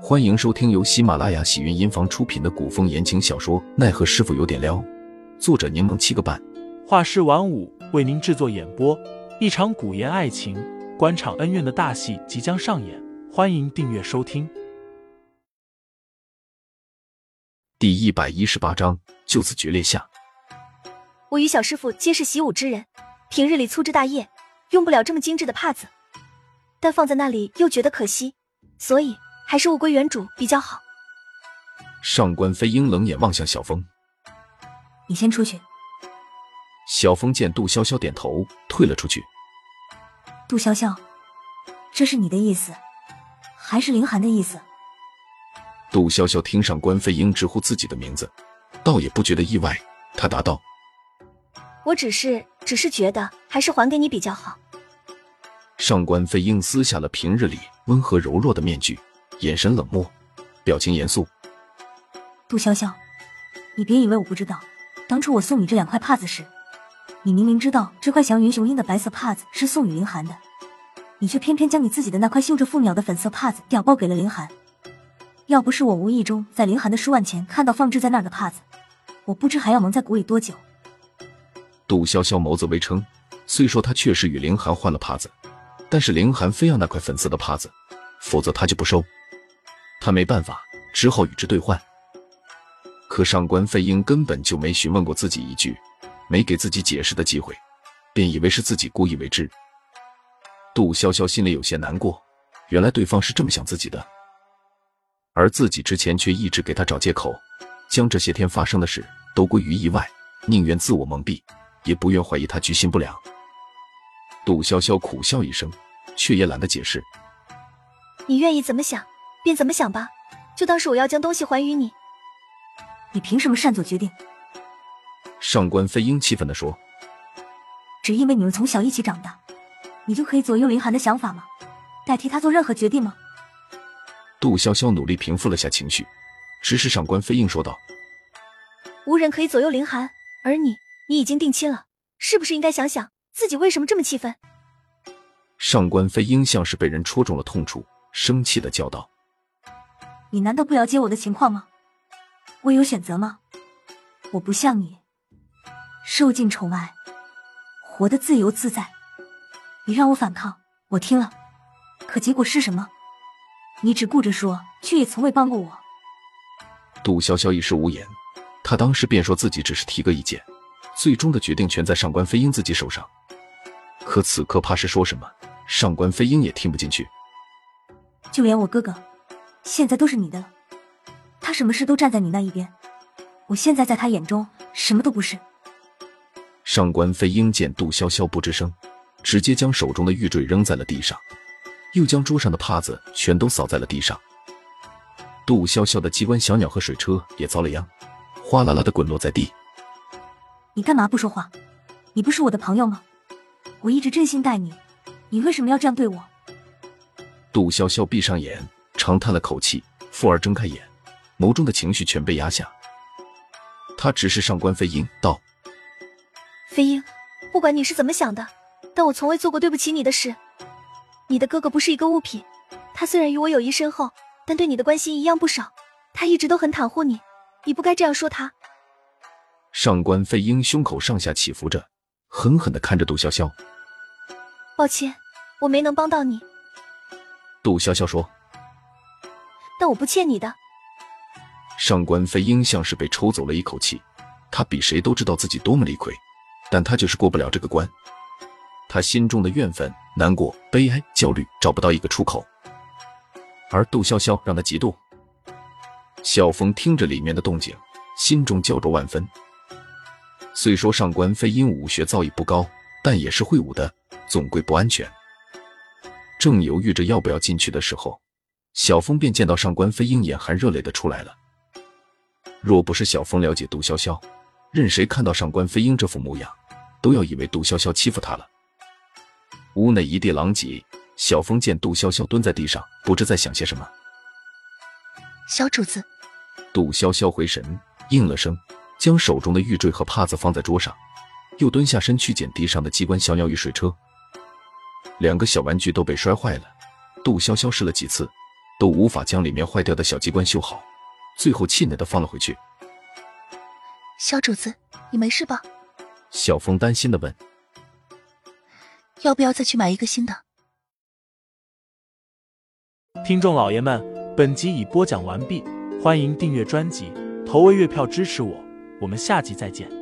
欢迎收听由喜马拉雅喜云音房出品的古风言情小说《奈何师傅有点撩》，作者柠檬七个半，画师晚舞为您制作演播。一场古言爱情、官场恩怨的大戏即将上演，欢迎订阅收听。第一百一十八章就此决裂下。我与小师傅皆是习武之人，平日里粗枝大叶，用不了这么精致的帕子，但放在那里又觉得可惜，所以。还是物归原主比较好。上官飞鹰冷眼望向小峰：“你先出去。”小峰见杜潇潇点头，退了出去。杜潇潇，这是你的意思，还是凌寒的意思？杜潇潇听上官飞鹰直呼自己的名字，倒也不觉得意外。他答道：“我只是，只是觉得还是还给你比较好。”上官飞鹰撕下了平日里温和柔弱的面具。眼神冷漠，表情严肃。杜潇潇，你别以为我不知道，当初我送你这两块帕子时，你明明知道这块祥云雄鹰的白色帕子是送与林寒的，你却偏偏将你自己的那块绣着凤鸟的粉色帕子调包给了林寒。要不是我无意中在林寒的书案前看到放置在那儿的帕子，我不知还要蒙在鼓里多久。杜潇潇眸子微撑，虽说他确实与林寒换了帕子，但是林寒非要那块粉色的帕子，否则他就不收。他没办法，只好与之兑换。可上官飞鹰根本就没询问过自己一句，没给自己解释的机会，便以为是自己故意为之。杜潇潇心里有些难过，原来对方是这么想自己的，而自己之前却一直给他找借口，将这些天发生的事都归于意外，宁愿自我蒙蔽，也不愿怀疑他居心不良。杜潇潇苦笑一声，却也懒得解释。你愿意怎么想？便怎么想吧，就当是我要将东西还于你。你凭什么擅作决定？上官飞鹰气愤地说：“只因为你们从小一起长大，你就可以左右林寒的想法吗？代替他做任何决定吗？”杜潇潇努力平复了下情绪，直视上官飞鹰说道：“无人可以左右林寒，而你，你已经定亲了，是不是应该想想自己为什么这么气愤？”上官飞鹰像是被人戳中了痛处，生气的叫道。你难道不了解我的情况吗？我有选择吗？我不像你，受尽宠爱，活得自由自在。你让我反抗，我听了，可结果是什么？你只顾着说，却也从未帮过我。杜潇潇一时无言，他当时便说自己只是提个意见，最终的决定权在上官飞鹰自己手上。可此刻怕是说什么，上官飞鹰也听不进去。就连我哥哥。现在都是你的了，他什么事都站在你那一边，我现在在他眼中什么都不是。上官飞鹰见杜潇潇不吱声，直接将手中的玉坠扔在了地上，又将桌上的帕子全都扫在了地上。杜潇潇的机关小鸟和水车也遭了殃，哗啦啦的滚落在地。你干嘛不说话？你不是我的朋友吗？我一直真心待你，你为什么要这样对我？杜潇潇闭上眼。长叹了口气，复儿睁开眼，眸中的情绪全被压下。他直视上官飞鹰，道：“飞鹰，不管你是怎么想的，但我从未做过对不起你的事。你的哥哥不是一个物品，他虽然与我友谊深厚，但对你的关心一样不少。他一直都很袒护你，你不该这样说他。”上官飞鹰胸口上下起伏着，狠狠的看着杜潇潇：“抱歉，我没能帮到你。”杜潇潇说。但我不欠你的。上官飞鹰像是被抽走了一口气，他比谁都知道自己多么理亏，但他就是过不了这个关。他心中的怨愤、难过、悲哀、焦虑找不到一个出口，而杜潇潇让他嫉妒。小峰听着里面的动静，心中焦灼万分。虽说上官飞鹰武学造诣不高，但也是会武的，总归不安全。正犹豫着要不要进去的时候。小峰便见到上官飞鹰眼含热泪的出来了。若不是小峰了解杜潇潇，任谁看到上官飞鹰这副模样，都要以为杜潇潇欺负他了。屋内一地狼藉，小峰见杜潇潇蹲在地上，不知在想些什么。小主子，杜潇潇回神，应了声，将手中的玉坠和帕子放在桌上，又蹲下身去捡地上的机关小鸟与水车。两个小玩具都被摔坏了，杜潇潇试了几次。都无法将里面坏掉的小机关修好，最后气馁的放了回去。小主子，你没事吧？小峰担心的问。要不要再去买一个新的？听众老爷们，本集已播讲完毕，欢迎订阅专辑，投喂月票支持我，我们下集再见。